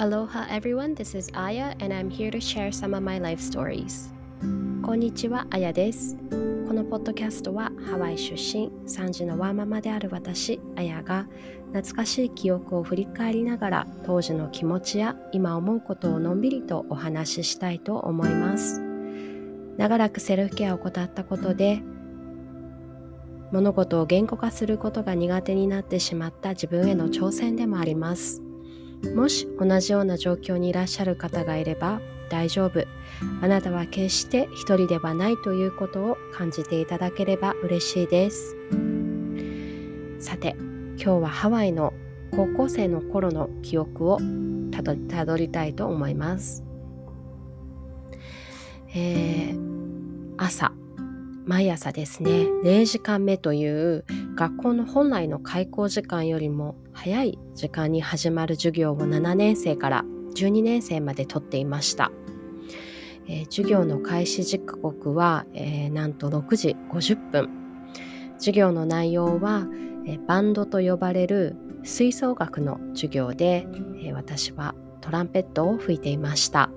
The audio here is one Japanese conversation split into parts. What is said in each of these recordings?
Aloha everyone, this is Aya and I'm here to share some of my life stories. こんにちは、あやです。このポッドキャストはハワイ出身、3児のワーママである私、あやが懐かしい記憶を振り返りながら当時の気持ちや今思うことをのんびりとお話ししたいと思います。長らくセルフケアを怠ったことで物事を言語化することが苦手になってしまった自分への挑戦でもあります。もし同じような状況にいらっしゃる方がいれば大丈夫。あなたは決して一人ではないということを感じていただければ嬉しいです。さて、今日はハワイの高校生の頃の記憶をたどたどりたいと思います。えー、朝、毎朝ですね、0時間目という学校の本来の開校時間よりも早い時間に始まる授業を7年生から12年生まで取っていました。えー授業の開始時刻は、えーなんと6時50分。授業の内容は、えーバンドと呼ばれる吹奏楽の授業で、え私はトランペットを吹いていました。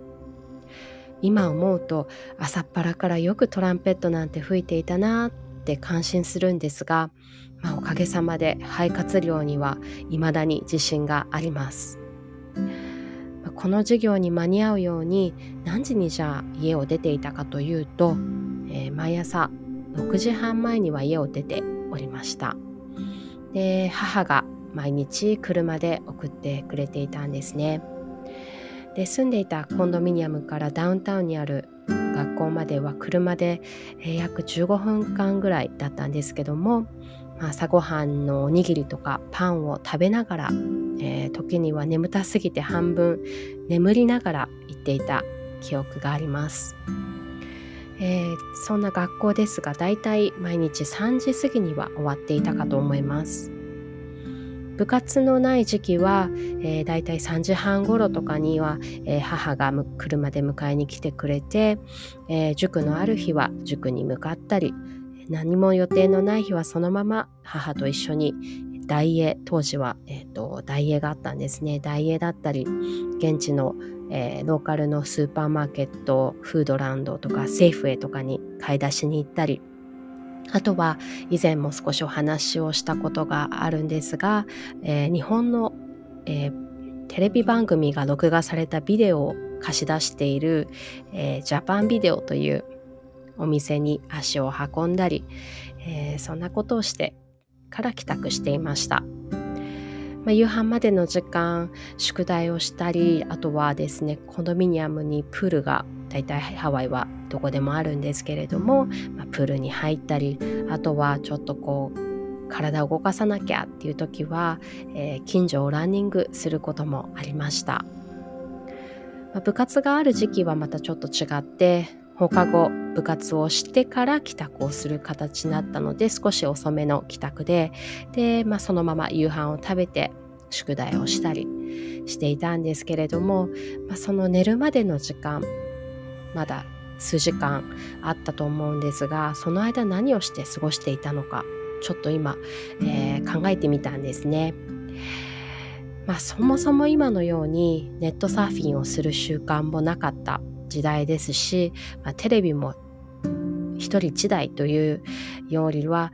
今思うと朝っぱらからよくトランペットなんて吹いていたなって感心するんですが、まあ、おかげさまで肺活量には未だに自信があります。この授業に間に合うように何時にじゃあ家を出ていたかというと、えー毎朝6時半前には家を出ておりました。で母が毎日車で送ってくれていたんですね。で住んでいたコンドミニアムからダウンタウンにある学校までは車で、約15分間ぐらいだったんですけども、朝ごはんのおにぎりとかパンを食べながら、えー時には眠たすぎて半分眠りながら行っていた記憶があります。えーそんな学校ですがだいたい毎日3時過ぎには終わっていたかと思います。部活のない時期は、えー、だいたい3時半頃とかには、えー母が車で迎えに来てくれて、えー塾のある日は塾に向かったり何も予定のない日はそのまま母と一緒に大英当時は、えー、と大英があったんですね。大英だったり現地の、えーローカルのスーパーマーケットフードランドとかセーフウェイとかに買い出しに行ったりあとは以前も少しお話をしたことがあるんですが、えー日本の、えーテレビ番組が録画されたビデオを貸し出している、えージャパンビデオというお店に足を運んだり、えーそんなことをしてから帰宅していました。まあ、夕飯までの時間宿題をしたりあとはですねコンドミニアムにプールが大体ハワイはどこでもあるんですけれども、まあ、プールに入ったりあとはちょっとこう体を動かさなきゃっていう時は、えー近所をランニングすることもありました、まあ部活がある時期はまたちょっと違って放課後部活をしてから帰宅をする形になったので少し遅めの帰宅でで、まあ、そのまま夕飯を食べて宿題をしたりしていたんですけれども、まあ、その寝るまでの時間まだ数時間あったと思うんですがその間何をして過ごしていたのかちょっと今、えー考えてみたんですね。まあ、そもそも今のようにネットサーフィンをする習慣もなかった時代ですし、まあ、テレビも一人一台というよりは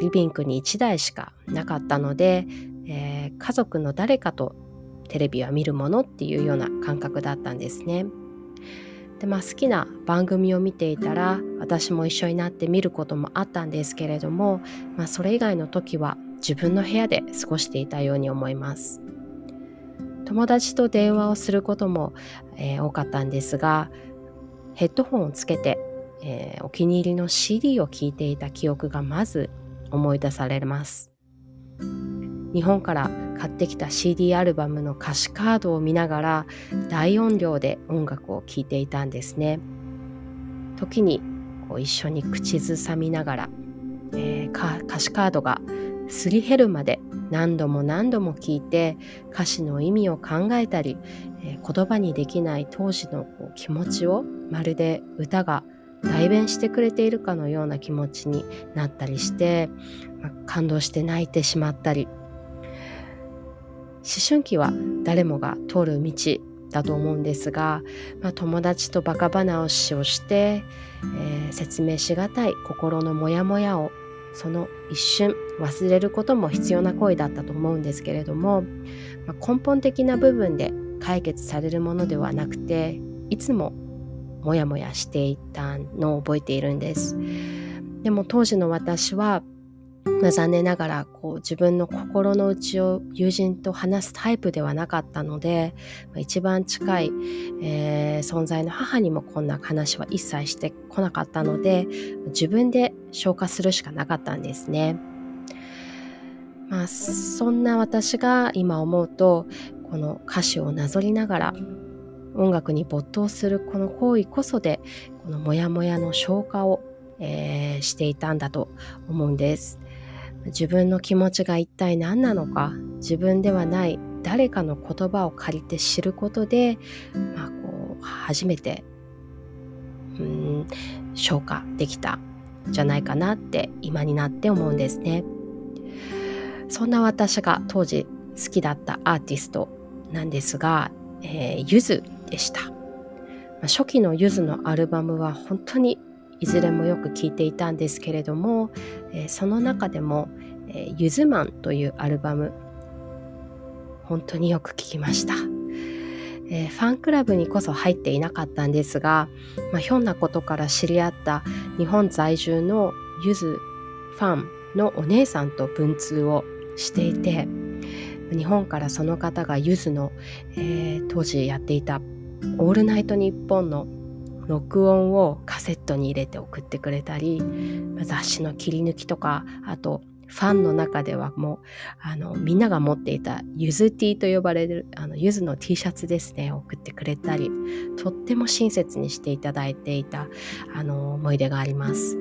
リビングに一台しかなかったので、えー家族の誰かとテレビは見るものっていうような感覚だったんですね。でまあ、好きな番組を見ていたら私も一緒になって見ることもあったんですけれども、まあ、それ以外の時は自分の部屋で過ごしていたように思います。友達と電話をすることも、えー多かったんですがヘッドホンをつけて、えーお気に入りの CD を聴いていた記憶がまず思い出されます。日本から買ってきた CD アルバムの歌詞カードを見ながら大音量で音楽を聴いていたんですね。時にこう一緒に口ずさみながら、えー歌詞カードがすり減るまで何度も何度も聞いて歌詞の意味を考えたり、えー言葉にできない当時のこう気持ちをまるで歌が代弁してくれているかのような気持ちになったりして、まあ感動して泣いてしまったり思春期は誰もが通る道だと思うんですが、まあ、友達とバカ話をして、えー、説明しがたい心のモヤモヤをその一瞬忘れることも必要な行為だったと思うんですけれども、まあ、根本的な部分で解決されるものではなくていつもモヤモヤしていたのを覚えているんです。でも当時の私はまあ、残念ながらこう自分の心の内を友人と話すタイプではなかったので、まあ、一番近い、えー、存在の母にもこんな話は一切してこなかったので自分で消化するしかなかったんですね。まあそんな私が今思うとこの歌詞をなぞりながら音楽に没頭するこの行為こそでこのモヤモヤの消化を、えー、していたんだと思うんです。自分の気持ちが一体何なのか自分ではない誰かの言葉を借りて知ることで、まあ、こう初めてうん消化できたじゃないかなって今になって思うんですね。そんな私が当時好きだったアーティストなんですが、えー、ゆずでした。初期のゆずのアルバムは本当にいずれもよく聴いていたんですけれども、え、その中でも「え、ゆずマン」というアルバム本当によく聴きました、えー、ファンクラブにこそ入っていなかったんですが、まあ、ひょんなことから知り合った日本在住のゆずファンのお姉さんと文通をしていて日本からその方がゆずの、えー、当時やっていた「オールナイトニッポン」の録音をカセットに入れて送ってくれたり雑誌の切り抜きとかあとファンの中ではもうあのみんなが持っていたゆず T と呼ばれるあのゆずの T シャツですね送ってくれたりとっても親切にしていただいていたあの思い出があります。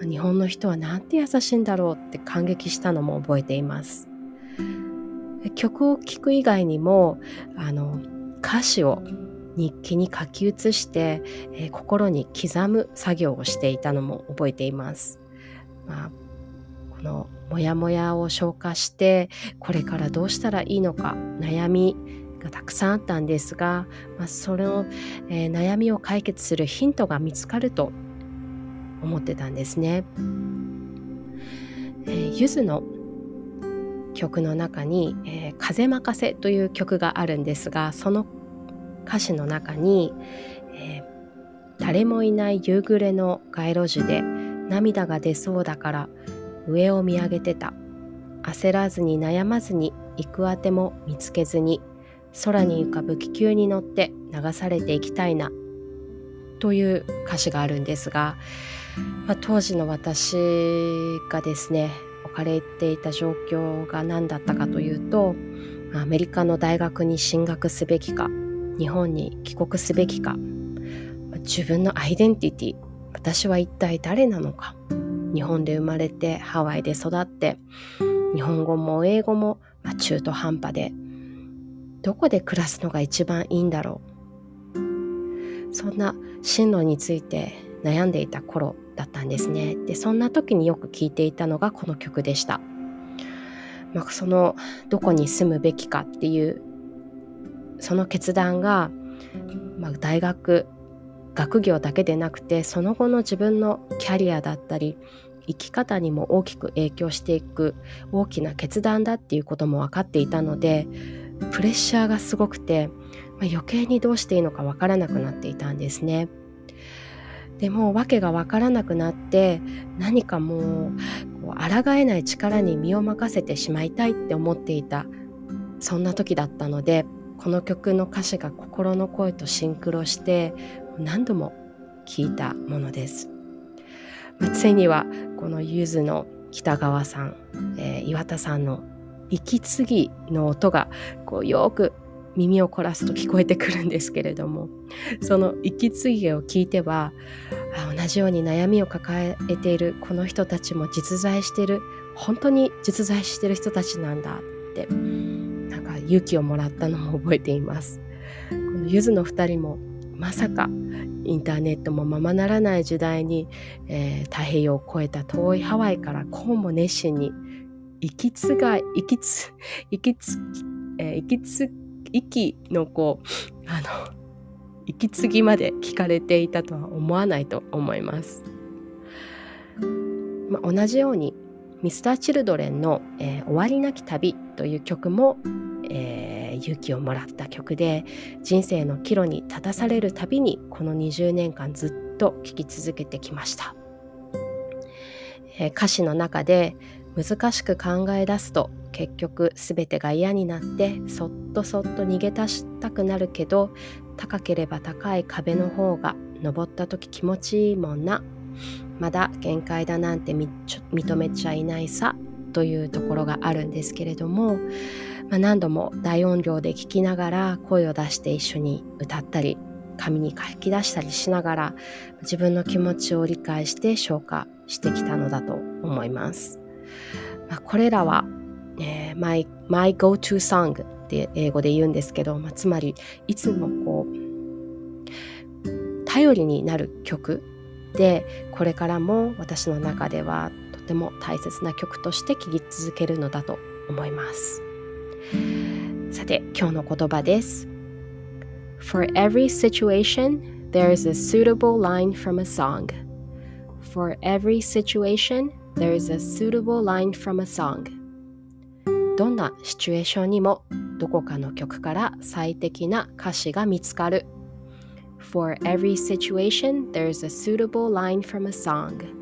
日本の人はなんて優しいんだろうって感激したのも覚えています。曲を聴く以外にもあの歌詞を日記に書き写して、えー、心に刻む作業をしていたのも覚えています。まあ、このモヤモヤを消化してこれからどうしたらいいのか悩みがたくさんあったんですが、まあ、その、えー、悩みを解決するヒントが見つかると思ってたんですね。えー、ゆずの曲の中に「えー、風任せ」という曲があるんですがその歌詞の中に、えー、誰もいない夕暮れの街路樹で涙が出そうだから上を見上げてた。焦らずに悩まずに行くあても見つけずに空に浮かぶ気球に乗って流されていきたいなという歌詞があるんですが、まあ、当時の私がですね置かれていた状況が何だったかというとアメリカの大学に進学すべきか日本に帰国すべきか。自分のアイデンティティ私は一体誰なのか。日本で生まれてハワイで育って日本語も英語も、ま中途半端でどこで暮らすのが一番いいんだろう。そんな進路について悩んでいた頃だったんですね。でそんな時によく聴いていたのがこの曲でした、まあ、そのどこに住むべきかっていうその決断が、まあ、大学学業だけでなくてその後の自分のキャリアだったり生き方にも大きく影響していく大きな決断だっていうことも分かっていたのでプレッシャーがすごくて、まあ、余計にどうしていいのか分からなくなっていたんですね。でも訳が分からなくなって何かもうこう抗えない力に身を任せてしまいたいって思っていたそんな時だったのでこの曲の歌詞が心の声とシンクロして何度も聞いたものです、まあ、ついにはこのゆずの北川さん、えー、岩田さんの息継ぎの音がこうよく耳を凝らすと聞こえてくるんですけれどもその息継ぎを聞いては同じように悩みを抱えているこの人たちも実在している本当に実在している人たちなんだって勇気をもらったのも覚えていますこのゆずの2人もまさかインターネットもままならない時代に、えー、太平洋を越えた遠いハワイからこうも熱心に息継が息つ息継えー、息つ息のこうあの息継ぎまで聞かれていたとは思わないと思います。まあ、同じように Mr.Children の、えー「終わりなき旅」という曲も、えー、勇気をもらった曲で人生の岐路に立たされるたびにこの20年間ずっと聴き続けてきました、えー、歌詞の中で難しく考え出すと結局全てが嫌になってそっとそっと逃げ出したくなるけど高ければ高い壁の方が登った時気持ちいいもんな。まだ限界だなんて認めちゃいないさというところがあるんですけれども、まあ、何度も大音量で聞きながら声を出して一緒に歌ったり紙に書き出したりしながら自分の気持ちを理解して消化してきたのだと思います。まあ、これらは、えー、my, my go-to song って英語で言うんですけど、まあ、つまりいつもこう頼りになる曲でこれからも私の中ではとても大切な曲として聴き続けるのだと思いますさて今日の言葉です For every situation there is a suitable line from a song For every situation there is a suitable line from a song どんなシチュエーションにもどこかの曲から最適な歌詞が見つかる For every situation, there is a suitable line from a song.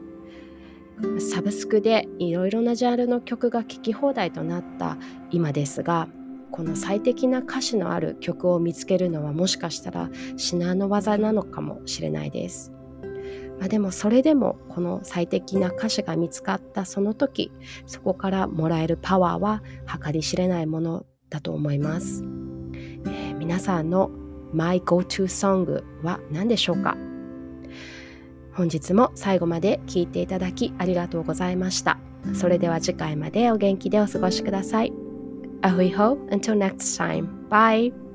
サブスクでいろいろなジャンルの曲が聴き放題となった今ですが、この最適な歌詞のある曲を見つけるのはもしかしたら至難の技なのかもしれないです。まあ、でもそれでもこの最適な歌詞が見つかったその時そこからもらえるパワーは計り知れないものだと思います。えー、皆さんの My Go-To Song は何でしょうか？本日も最後まで聞いていただきありがとうございました。それでは次回までお元気でお過ごしください。アフイホ until next time. Bye!